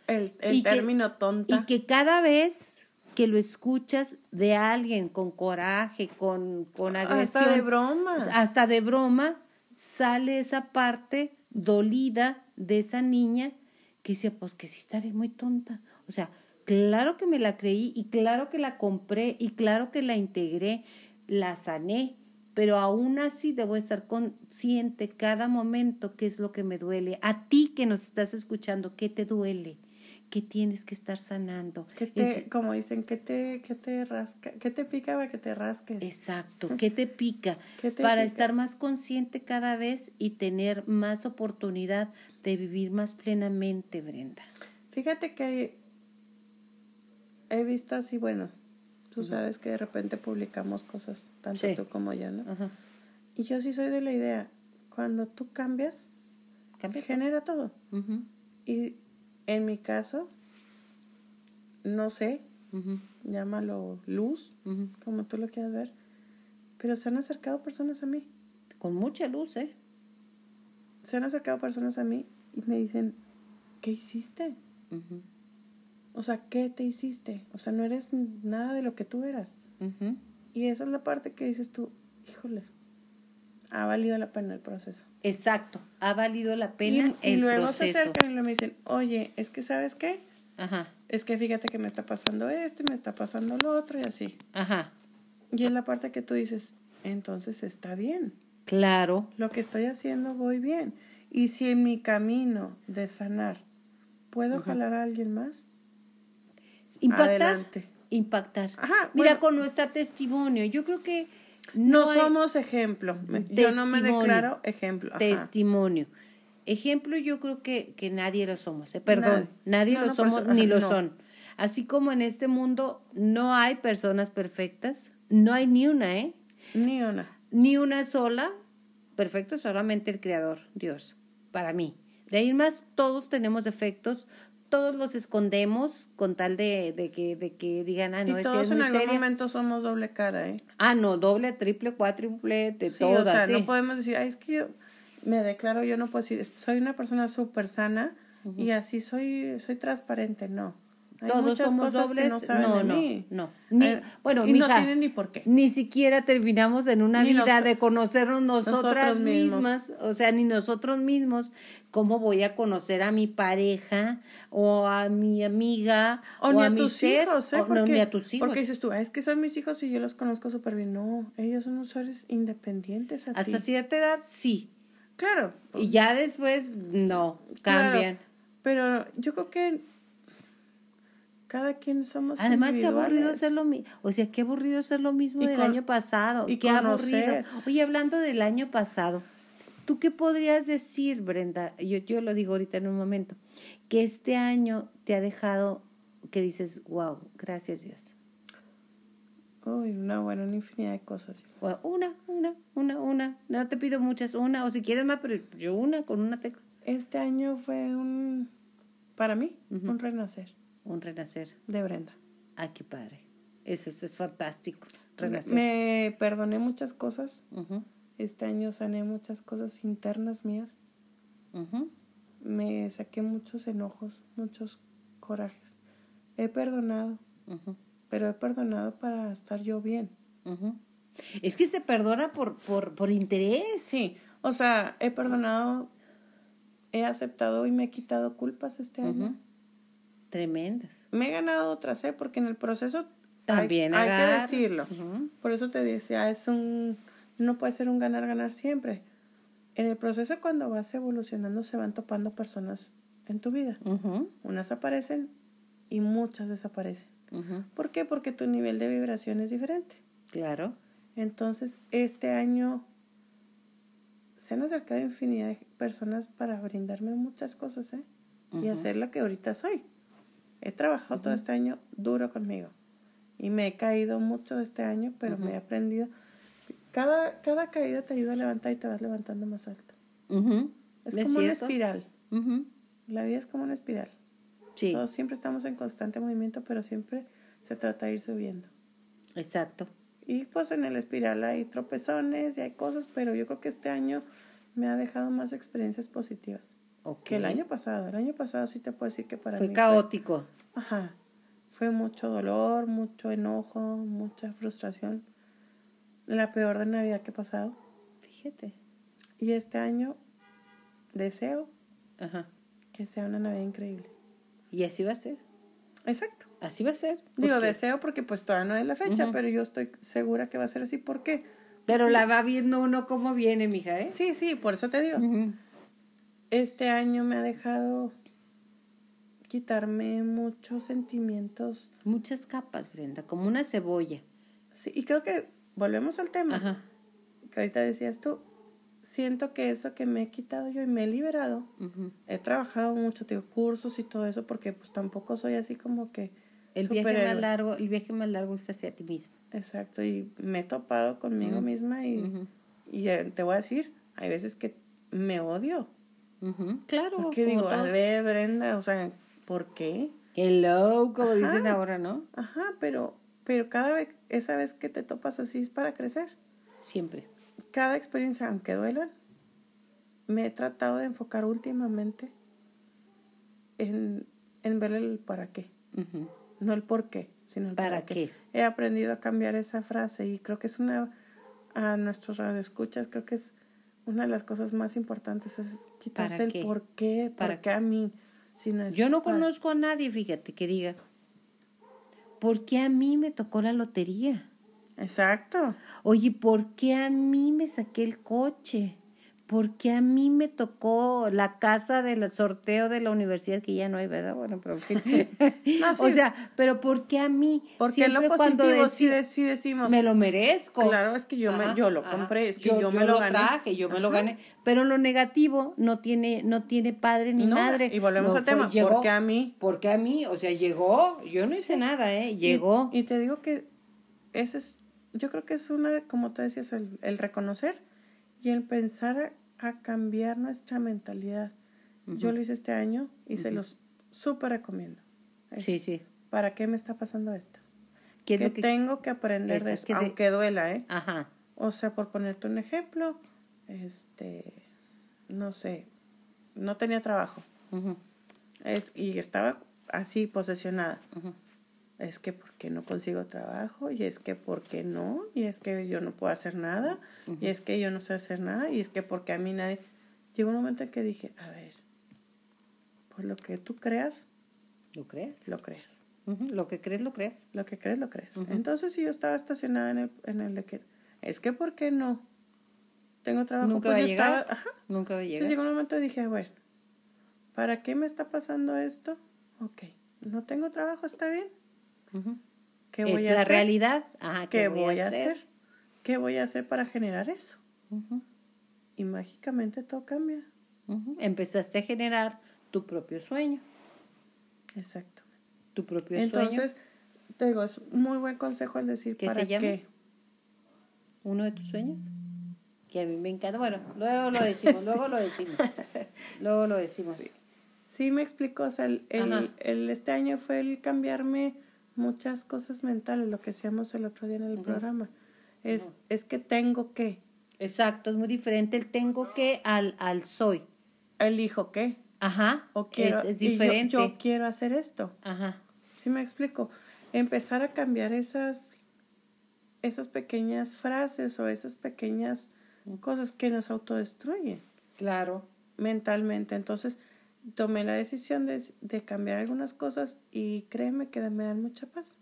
el, término tonta. Y que cada vez que lo escuchas de alguien con coraje, con, con agresión. Hasta de broma. Hasta de broma, sale esa parte dolida de esa niña que dice, pues que sí estaré muy tonta. O sea, claro que me la creí y claro que la compré y claro que la integré, la sané, pero aún así debo estar consciente cada momento qué es lo que me duele. A ti que nos estás escuchando, ¿qué te duele? Que tienes que estar sanando. como dicen, ¿qué te, qué te rasca? ¿Qué te pica para que te rasques? Exacto, [laughs] ¿qué te pica? [laughs] para estar más consciente cada vez y tener más oportunidad de vivir más plenamente, Brenda. Fíjate que he visto así, bueno, tú sabes que de repente publicamos cosas, tanto tú como yo, ¿no? Y yo sí soy de la idea, cuando tú cambias, Cambia. genera todo. Y en mi caso, no sé, llámalo luz, como tú lo quieras ver, pero se han acercado personas a mí. Con mucha luz, ¿eh? Se han acercado personas a mí y me dicen, ¿qué hiciste? O sea, ¿qué te hiciste? O sea, no eres nada de lo que tú eras. Y esa es la parte que dices tú, híjole, ha valido la pena el proceso. Exacto, ha valido la pena y, el luego se acercan y me dicen, oye, es que sabes qué, Ajá. es que fíjate que me está pasando esto y me está pasando lo otro y así. Ajá. Y es la parte que tú dices, entonces está bien. Claro. Lo que estoy haciendo voy bien. Y si en mi camino de sanar puedo jalar a alguien más, impactar. Adelante. Impactar. Ajá, Mira, con nuestra testimonio, yo creo que no, somos ejemplo. Yo no me declaro ejemplo. Testimonio. Ejemplo yo creo que, que nadie lo somos. ¿eh? Perdón, nadie, lo somos ni lo son. Así como en este mundo no hay personas perfectas, no hay ni una, ¿eh? Ni una. Ni una sola. Perfecto solamente el Creador, Dios, para mí. De ahí más, todos tenemos defectos, todos los escondemos con tal de, de, que, de que digan, ah, no, y todos en algún momento somos doble cara, ¿eh? Ah, no, doble, triple, cuádruple, de sí, todas, o sea, no podemos decir, ay, es que yo me declaro, yo no puedo decir, soy una persona súper sana y así soy, soy transparente, no. Hay Todos muchas somos cosas dobles. Que no saben no, de mí. no, Ni, bueno, y no tienen ni por qué. Ni siquiera terminamos en una vida de conocernos nosotras mismas, o sea, ni nosotros mismos. ¿Cómo voy a conocer a mi pareja o a mi amiga o, ni a, tus hijos? ¿eh? porque, ni a tus hijos. Porque dices tú, es que son mis hijos y yo los conozco súper bien. No, ellos son usuarios independientes. Hasta cierta edad, sí. Claro. y ya después, no, cambian. pero yo creo que cada quien somos Además, qué aburrido ser lo mismo. O sea, qué aburrido ser lo mismo del año pasado. Y qué aburrido. Oye, hablando del año pasado, ¿tú qué podrías decir, Brenda? Yo, yo lo digo ahorita en un momento. Que este año te ha dejado que dices, wow, gracias Dios. Uy, una buena, una infinidad de cosas. una, una, una, una. No te pido muchas, una, o si quieres más, pero yo una, con una te... Este año fue un, para mí, un renacer. Un renacer. De Brenda. Ay, qué padre. Eso, es fantástico. Renacer. Me perdoné muchas cosas. Este año sané muchas cosas internas mías. Me saqué muchos enojos, muchos corajes. He perdonado, pero he perdonado para estar yo bien. Es que se perdona por, por, por interés. Sí, o sea, he perdonado he aceptado y me he quitado culpas este año. Tremendas. Me he ganado otras, ¿eh? Porque en el proceso también hay, que decirlo. Por eso te decía, es un no puede ser un ganar ganar siempre. En el proceso cuando vas evolucionando se van topando personas en tu vida. Unas aparecen y muchas desaparecen. ¿Por qué? Porque tu nivel de vibración es diferente. Claro. Entonces, este año se han acercado infinidad de personas para brindarme muchas cosas, ¿eh? Y hacer lo que ahorita soy. He trabajado todo este año duro conmigo. Y me he caído mucho este año, pero me he aprendido. Cada, cada caída te ayuda a levantar y te vas levantando más alto. Es como una espiral. La vida es como una espiral. Sí. Todos siempre estamos en constante movimiento, pero siempre se trata de ir subiendo. Exacto. Y pues en el espiral hay tropezones y hay cosas, pero yo creo que este año me ha dejado más experiencias positivas que el año pasado. El año pasado sí te puedo decir que para fue mí caótico. Fue, ajá. Fue mucho dolor, mucho enojo, mucha frustración. La peor de Navidad que he pasado. Fíjate. Y este año deseo que sea una Navidad increíble. Y así va a ser. Exacto. Así va a ser. Digo, deseo porque pues todavía no es la fecha, pero yo estoy segura que va a ser así. ¿Por qué? Pero la va viendo uno cómo viene, mija, ¿eh? Sí, sí, por eso te digo. Este año me ha dejado quitarme muchos sentimientos. Muchas capas, Brenda, como una cebolla. Sí, y creo que volvemos al tema. Ajá. Que ahorita decías tú, siento que eso que me he quitado yo y me he liberado, he trabajado mucho, tengo cursos y todo eso, porque pues tampoco soy así como que... El viaje más largo, el viaje más largo es hacia ti mismo. Exacto, y me he topado conmigo misma y, y te voy a decir, hay veces que me odio. Claro. Porque digo, a ver, Brenda, o sea, ¿por qué? Hello, como dicen ahora, ¿no? Ajá, pero, pero cada vez, esa vez que te topas así es para crecer. Siempre cada experiencia, aunque duela, me he tratado de enfocar últimamente en, en ver el para qué. No el por qué, sino el para, qué? He aprendido a cambiar esa frase y creo que es una, a nuestros radioescuchas, creo que es una de las cosas más importantes, es quitarse el por qué, para qué a mí. Sino Yo no conozco a nadie, fíjate, que diga, ¿por qué a mí me tocó la lotería? Exacto. Oye, ¿por qué a mí me saqué el coche? ¿Por qué a mí me tocó la casa del sorteo de la universidad que ya no hay, ¿verdad? Bueno, pero [laughs] [laughs] O sea, pero ¿por qué a mí? Porque lo positivo sí, decimos. Me lo merezco. Claro, es que yo, me, yo lo compré, es que yo, me lo, gané. Traje, yo me lo gané. Pero lo negativo no tiene, no tiene padre ni madre. Y volvemos al tema, ¿por qué a mí? ¿Por qué a mí? O sea, llegó, yo no hice nada, ¿eh? Llegó. y te digo que ese es yo creo que es una, como tú decías, el, el reconocer y el pensar a, cambiar nuestra mentalidad. Yo lo hice este año y se los súper recomiendo. sí, sí. ¿Para qué me está pasando esto? ¿Qué que, tengo que aprender de esto, aunque duela, ¿eh? Ajá. O sea, por ponerte un ejemplo, este, no sé, no tenía trabajo. es, y estaba así posesionada es que porque no consigo trabajo, y es que porque no, y es que yo no puedo hacer nada, y es que yo no sé hacer nada, y es que porque a mí nadie... Llegó un momento en que dije, a ver, pues lo que tú creas, lo creas. Lo creas. Lo que crees, lo crees. Lo que crees, lo crees. Entonces, si yo estaba estacionada en el, en el de que, es que ¿por qué no? Tengo trabajo. Nunca pues va a llegar. ajá. Nunca va a llegar. Entonces llegó un momento y dije, bueno, ¿para qué me está pasando esto? Ok, no tengo trabajo, está bien ¿Qué voy es a la realidad. ¿qué, voy, a hacer? ¿Qué voy a hacer para generar eso? Y mágicamente todo cambia. Empezaste a generar tu propio sueño. Exacto. Tu propio sueño. Entonces, te digo, es muy buen consejo el decir ¿Qué para qué. ¿Uno de tus sueños? que a mí me encanta. Bueno, luego lo [laughs] decimos, luego lo decimos. Luego lo decimos. Sí, me explico. O sea, el, el, este año fue el cambiarme muchas cosas mentales, lo que decíamos el otro día en el programa. Es, es que tengo que. Exacto, es muy diferente el tengo que al, al soy. Elijo qué. Ajá. O quiero, es, diferente. Yo, yo, quiero hacer esto. Ajá. Sí me explico. Empezar a cambiar esas, esas pequeñas frases o esas pequeñas cosas que nos autodestruyen. Claro. Mentalmente. Entonces, tomé la decisión de, de cambiar algunas cosas y créeme que me dan mucha paz.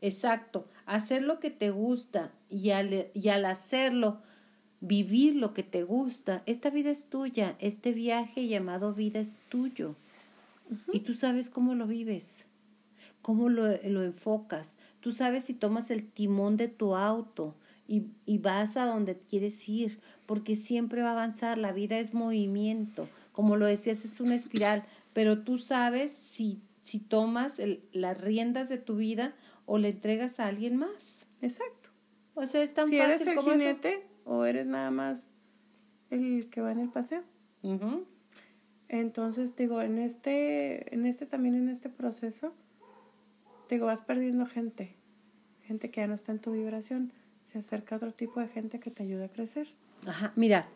Exacto. Hacer lo que te gusta y al, y al hacerlo vivir lo que te gusta. Esta vida es tuya, este viaje llamado vida es tuyo. Y tú sabes cómo lo vives, cómo lo, lo, enfocas. Tú sabes si tomas el timón de tu auto y, y vas a donde quieres ir, porque siempre va a avanzar. La vida es movimiento. Como lo decías, es una espiral, pero tú sabes si, si tomas el, las riendas de tu vida o le entregas a alguien más. Exacto. O sea, es tan si fácil eres el jinete, o eres nada más el que va en el paseo. Entonces, digo, en este, en este también, en este proceso, digo, vas perdiendo gente, gente que ya no está en tu vibración, se acerca a otro tipo de gente que te ayuda a crecer. Ajá, mira,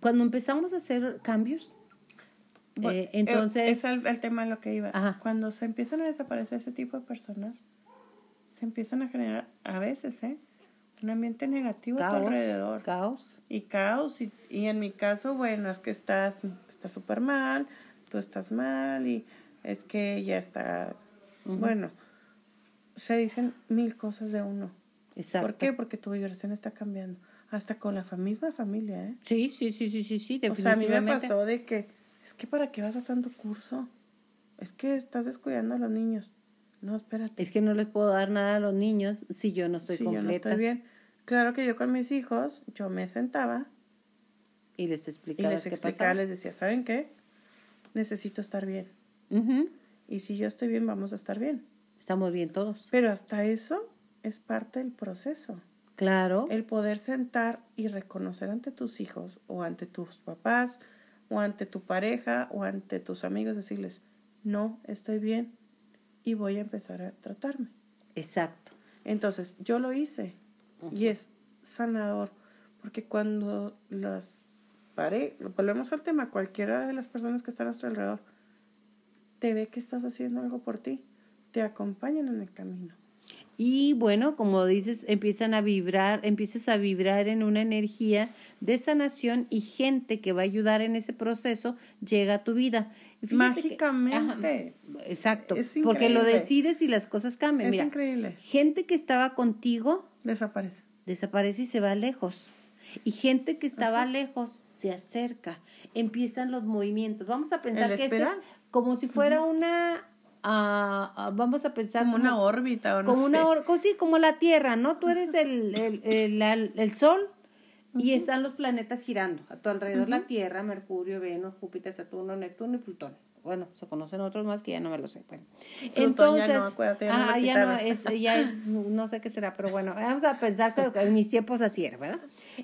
cuando empezamos a hacer cambios, eh, entonces... Es el, tema de lo que iba. Cuando se empiezan a desaparecer ese tipo de personas, se empiezan a generar, a veces, ¿eh? un ambiente negativo a tu alrededor. Caos. Y caos. Y, y, en mi caso, bueno, es que estás súper mal, tú estás mal y es que ella está, bueno, se dicen mil cosas de uno. Exacto. ¿Por qué? Porque tu vibración está cambiando. Hasta con la misma familia, ¿eh? Sí, sí, sí, sí, sí, sí, O sea, a mí me pasó de que, es que para qué vas a tanto curso, es que estás descuidando a los niños. No, espérate. Es que no les puedo dar nada a los niños si yo no estoy si completa. Yo no estoy bien. Claro que yo con mis hijos, yo me sentaba. Y les explicaba. Y les explicaba, les decía, ¿saben qué? Necesito estar bien. Y si yo estoy bien, vamos a estar bien. Estamos bien todos. Pero hasta eso es parte del proceso. Claro. El poder sentar y reconocer ante tus hijos o ante tus papás o ante tu pareja o ante tus amigos, decirles, no, estoy bien y voy a empezar a tratarme. Exacto. Entonces, yo lo hice y es sanador, porque cuando las pare, volvemos al tema, cualquiera de las personas que están a nuestro alrededor te ve que estás haciendo algo por ti, te acompañan en el camino. Y bueno, como dices, empiezan a vibrar, empiezas a vibrar en una energía de sanación y gente que va a ayudar en ese proceso llega a tu vida. Mágicamente. exacto. porque lo decides y las cosas cambian. Es increíble. Gente que estaba contigo desaparece. Desaparece y se va lejos. Y gente que estaba lejos se acerca. Empiezan los movimientos. Vamos a pensar que esto es como si fuera una vamos a pensar como, una órbita o no como una sí, como la Tierra, ¿no? Tú eres el, el, el, el Sol y están los planetas girando a tu alrededor, la Tierra, Mercurio, Venus, Júpiter, Saturno, Neptuno y Plutón. Bueno, se conocen otros más que ya no me lo sé. Bueno. Entonces, ya no, acuérdate, ya no, ya no es, ya es, no sé qué será, pero bueno, vamos a pensar que en mis tiempos así era, ¿verdad?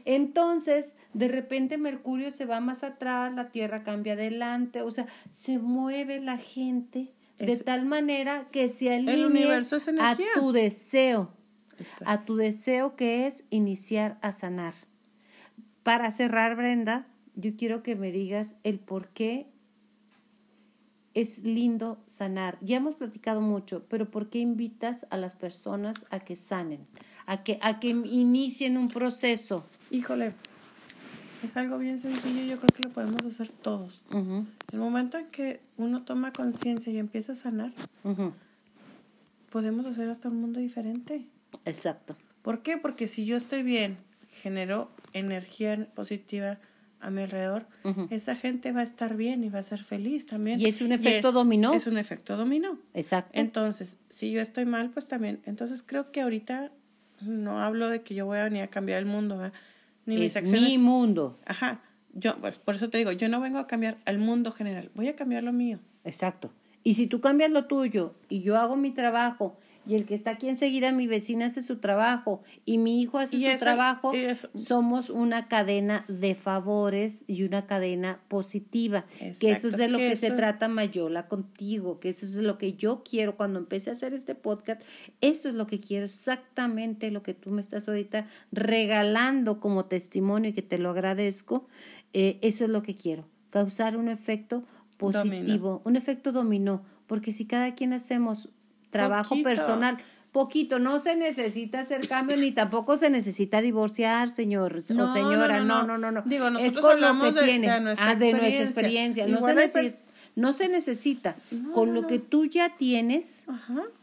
Entonces, de repente Mercurio se va más atrás, la Tierra cambia adelante, o sea, se mueve la gente de tal manera que se alinee a tu deseo, a tu deseo que es iniciar a sanar. Para cerrar, Brenda, yo quiero que me digas el por qué es lindo sanar. Ya hemos platicado mucho, pero ¿por qué invitas a las personas a que sanen, a que, a que inicien un proceso? Híjole, es algo bien sencillo, yo creo que lo podemos hacer todos. El momento en que uno toma conciencia y empieza a sanar, podemos hacer hasta un mundo diferente. Exacto. ¿Por qué? Porque si yo estoy bien, genero energía positiva a mi alrededor, esa gente va a estar bien y va a ser feliz también. Y es un efecto dominó. Es un efecto dominó. Exacto. Entonces, si yo estoy mal, pues también. Entonces creo que ahorita no hablo de que yo voy a venir a cambiar el mundo, ¿verdad? Es mi mundo. Ajá. Yo, pues, por eso te digo, yo no vengo a cambiar al mundo general, voy a cambiar lo mío. Exacto. Y si tú cambias lo tuyo y yo hago mi trabajo y el que está aquí enseguida, mi vecina hace su trabajo y mi hijo hace su trabajo, somos una cadena de favores y una cadena positiva, que eso es de lo que, se trata Mayola contigo, que eso es de lo que yo quiero cuando empecé a hacer este podcast, eso es lo que quiero, exactamente lo que tú me estás ahorita regalando como testimonio y que te lo agradezco, eh, eso es lo que quiero, causar un efecto positivo, un efecto dominó, porque si cada quien hacemos trabajo personal. Poquito, no se necesita hacer cambio ni tampoco se necesita divorciar, señor o señora. No, no, no, no. Digo, es con lo que tiene. De, nuestra ah, de nuestra experiencia. No se, necesita, no se, necesita. con lo que tú ya tienes,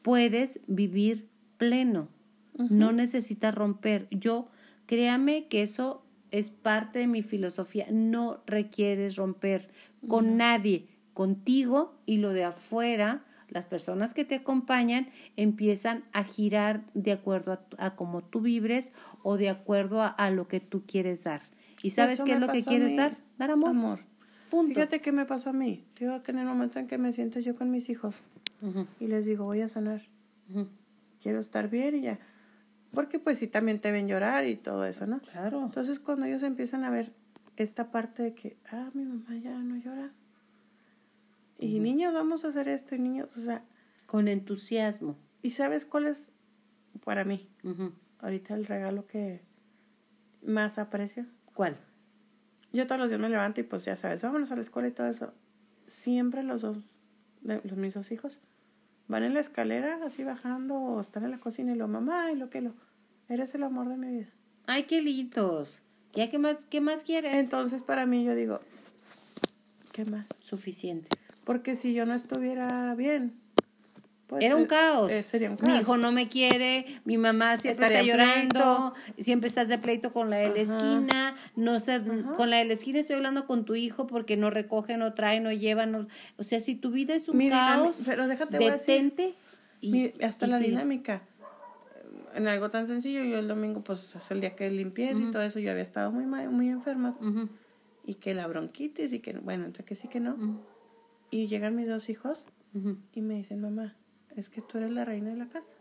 puedes vivir pleno. No necesitas romper. Yo, créame que eso es parte de mi filosofía. No requieres romper con nadie, contigo y lo de afuera las personas que te acompañan empiezan a girar de acuerdo a, cómo tú vibres o de acuerdo a, lo que tú quieres dar. ¿Y sabes qué es lo que quieres dar? Dar amor. Amor. Punto. Fíjate qué me pasó a mí. Digo que en el momento en que me siento yo con mis hijos y les digo, voy a sanar. Quiero estar bien y ya. Porque pues sí también te ven llorar y todo eso, ¿no? Claro. Entonces cuando ellos empiezan a ver esta parte de que, ah, mi mamá ya no llora, y niños, vamos a hacer esto, y niños, o sea. Con entusiasmo. ¿Y sabes cuál es para mí? Ahorita el regalo que más aprecio. ¿Cuál? Yo todos los días me levanto y pues ya sabes, vámonos a la escuela y todo eso. Siempre los dos, los mis dos hijos, van en la escalera así bajando o están en la cocina y lo mamá y lo que lo. Eres el amor de mi vida. Ay, qué lindos. ¿Ya qué más, qué más quieres? Entonces para mí yo digo, ¿qué más? Suficiente. Porque si yo no estuviera bien, pues Era un eh, caos. Eh, sería un caos. Mi hijo no me quiere, mi mamá siempre está llorando, siempre estás de pleito con la de la esquina, no sé, con la de la esquina estoy hablando con tu hijo porque no recoge, no trae, no lleva, no, o sea, si tu vida es un caos, pero déjate detente y hasta la dinámica. En algo tan sencillo, yo el domingo pues es el día que limpieza y todo eso, yo había estado muy muy enferma y que la bronquitis y que bueno, entre que sí que no. Y llegan mis dos hijos y me dicen, mamá, es que tú eres la reina de la casa.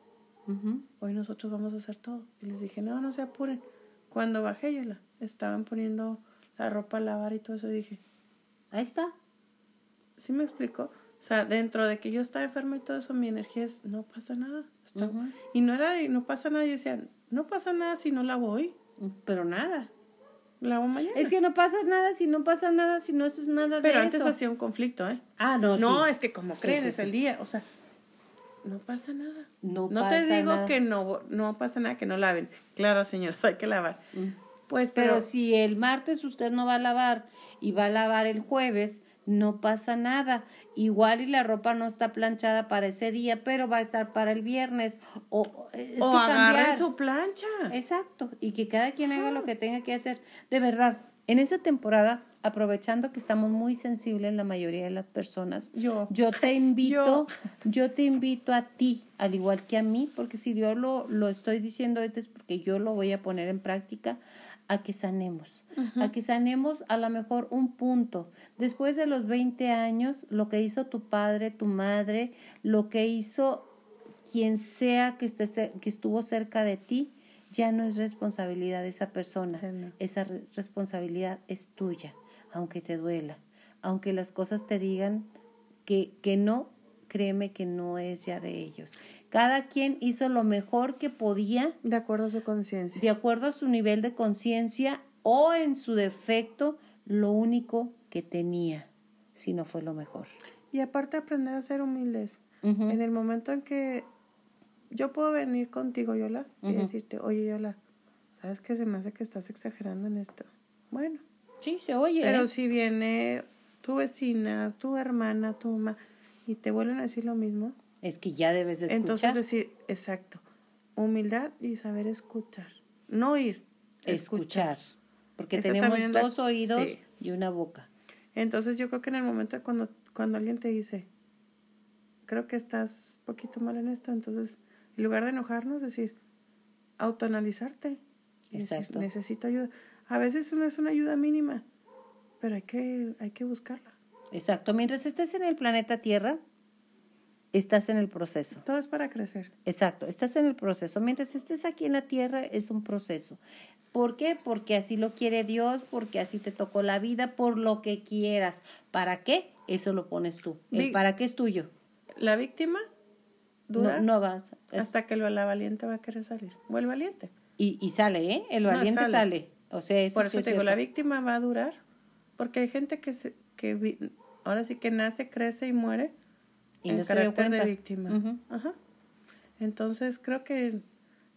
Hoy nosotros vamos a hacer todo. Y les dije, no, no se apuren. Cuando bajé, yo la estaban poniendo la ropa a lavar y todo eso, dije, ahí está. ¿Sí me explico? O sea, dentro de que yo estaba enferma y todo eso, mi energía es, no pasa nada. Y no era, no pasa nada. Yo decía, no pasa nada si no la voy. Pero nada. La mañana. Es que no pasa nada si no pasa nada, si no haces nada Pero antes hacía un conflicto, ¿eh? Ah, no, No, es que como crees, es el día, o sea, no pasa nada. No, no te digo que no, no pasa nada que no laven. Claro, señores, [laughs] hay que lavar. Mm. Pues, pero si el martes usted no va a lavar y va a lavar el jueves, no pasa nada. Igual y la ropa no está planchada para ese día, pero va a estar para el viernes. O, es o agarre su plancha. Exacto. Y que cada quien haga lo que tenga que hacer. De verdad, en esta temporada, aprovechando que estamos muy sensibles la mayoría de las personas, yo, yo te invito, yo. te invito a ti, al igual que a mí, porque si yo lo, lo estoy diciendo ahorita es porque yo lo voy a poner en práctica, a que sanemos, a que sanemos a lo mejor un punto. Después de los 20 años, lo que hizo tu padre, tu madre, lo que hizo quien sea que, esté, que estuvo cerca de ti, ya no es responsabilidad de esa persona. Esa responsabilidad es tuya, aunque te duela, aunque las cosas te digan que, que no, créeme que no es ya de ellos. Cada quien hizo lo mejor que podía. De acuerdo a su conciencia. De acuerdo a su nivel de conciencia o en su defecto, lo único que tenía, si no fue lo mejor. Y aparte aprender a ser humildes. En el momento en que yo puedo venir contigo, Yola, y decirte, oye, Yola, ¿sabes qué se me hace que estás exagerando en esto? Bueno. Sí, se oye. Pero ¿eh? si viene tu vecina, tu hermana, tu mamá, y te vuelven a decir lo mismo, es que ya debes de escuchar. Entonces decir, exacto, humildad y saber escuchar. No oír, escuchar. Porque tenemos dos oídos y una boca. Entonces yo creo que en el momento cuando, cuando alguien te dice, creo que estás poquito mal en esto, entonces en lugar de enojarnos, decir, autoanalizarte. Exacto. necesito ayuda. A veces no es una ayuda mínima, pero hay que, hay que buscarla. Exacto. Mientras estés en el planeta Tierra, estás en el proceso. Todo es para crecer. Exacto, estás en el proceso. Mientras estés aquí en la tierra es un proceso. ¿Por qué? Porque así lo quiere Dios, porque así te tocó la vida, por lo que quieras. ¿Para qué? Eso lo pones tú. El para qué es tuyo. La víctima dura no, vas. hasta que la valiente va a querer salir. O el valiente. Y, y sale, ¿eh? El valiente sale. O sea, eso Por eso te digo, la víctima va a durar. Porque hay gente que, se, que ahora sí que nace, crece y muere y en carácter de víctima. Ajá. Entonces creo que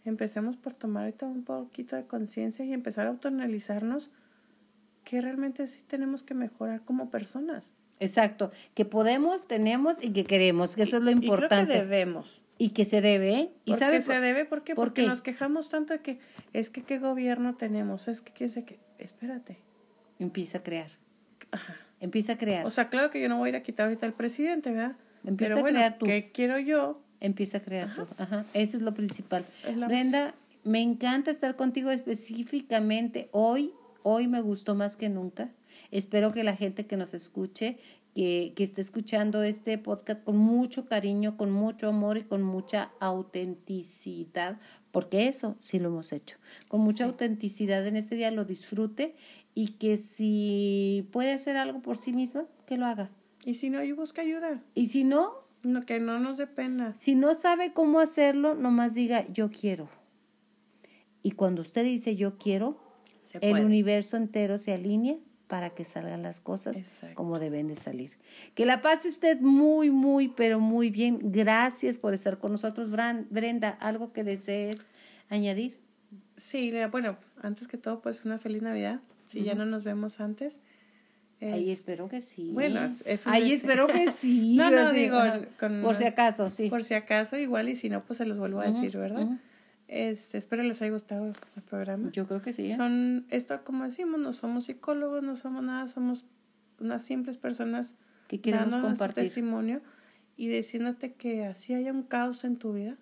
empecemos por tomar ahorita un poquito de conciencia y empezar a autoanalizarnos que realmente sí tenemos que mejorar como personas. Exacto, que podemos, tenemos y que queremos, que eso es lo importante. Y que debemos. Y que se debe, ¿eh? ¿Y sabe se debe? ¿Por qué? Porque nos quejamos tanto de que es que qué gobierno tenemos, es que quién sé qué. Espérate. Empieza a crear. Ajá. Empieza a crear. O sea, claro que yo no voy a ir a quitar ahorita al presidente, ¿verdad? Empieza a crear tú. ¿Qué quiero yo? Empieza a crear tú. Ajá. Eso es lo principal. Brenda, me encanta estar contigo específicamente hoy. Hoy me gustó más que nunca. Espero que la gente que nos escuche, que, que esté escuchando este podcast con mucho cariño, con mucho amor y con mucha autenticidad, porque eso sí lo hemos hecho. Con mucha autenticidad en este día lo disfrute y que si puede hacer algo por sí misma, que lo haga. Y si no, yo busca ayuda. Y si no, no, que no nos dé pena. Si no sabe cómo hacerlo, nomás diga yo quiero. Y cuando usted dice yo quiero, el universo entero se alinea para que salgan las cosas como deben de salir. Que la pase usted muy, muy, pero muy bien. Gracias por estar con nosotros, Brenda. ¿Algo que desees añadir? Sí, bueno, antes que todo, pues una feliz Navidad. Si ya no nos vemos antes. Ahí espero que sí. Bueno, es Ahí espero que [laughs] sí. no, no, digo, por si acaso, sí. Por si acaso, igual, y si no, pues se los vuelvo a decir, ¿verdad? es, espero les haya gustado el programa. Yo creo que sí. ¿eh? Son, esto como decimos, no somos psicólogos, no somos nada, somos unas simples personas que queremos compartir testimonio y diciéndote que así haya un caos en tu vida,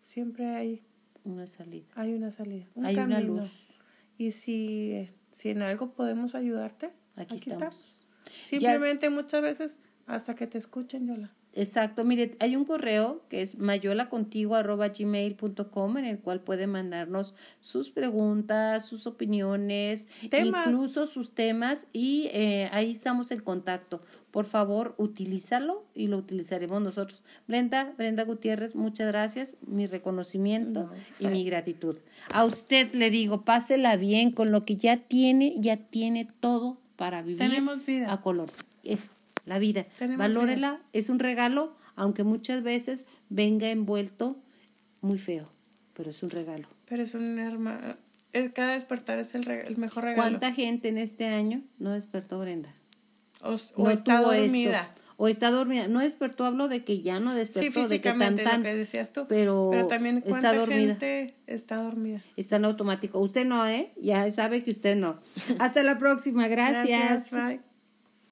siempre hay una salida. Hay una salida, un hay una luz. Y si, si en algo podemos ayudarte, Aquí, estamos. Simplemente muchas veces hasta que te escuchen, Yola. Exacto, mire, hay un correo que es mayolacontigo.gmail.com en el cual puede mandarnos sus preguntas, sus opiniones, incluso sus temas y eh, ahí estamos en contacto. Por favor, utilízalo y lo utilizaremos nosotros. Brenda, Brenda Gutiérrez, muchas gracias, mi reconocimiento y mi gratitud. A usted le digo, pásela bien con lo que ya tiene, ya tiene todo para vivir Tenemos vida. a color. Eso, la vida. Valórela, es un regalo, aunque muchas veces venga envuelto muy feo, pero es un regalo. Pero es un hermano. Cada despertar es el, el, mejor regalo. ¿Cuánta gente en este año no despertó Brenda? O, no está dormida. O está dormida. No despertó, hablo de que ya no despertó, de que tan, tan, lo que decías tú. Pero, también está dormida. Gente está dormida. Está en automático. Usted no, ¿eh? Ya sabe que usted no. [laughs] Hasta la próxima. Gracias. Gracias. Bye.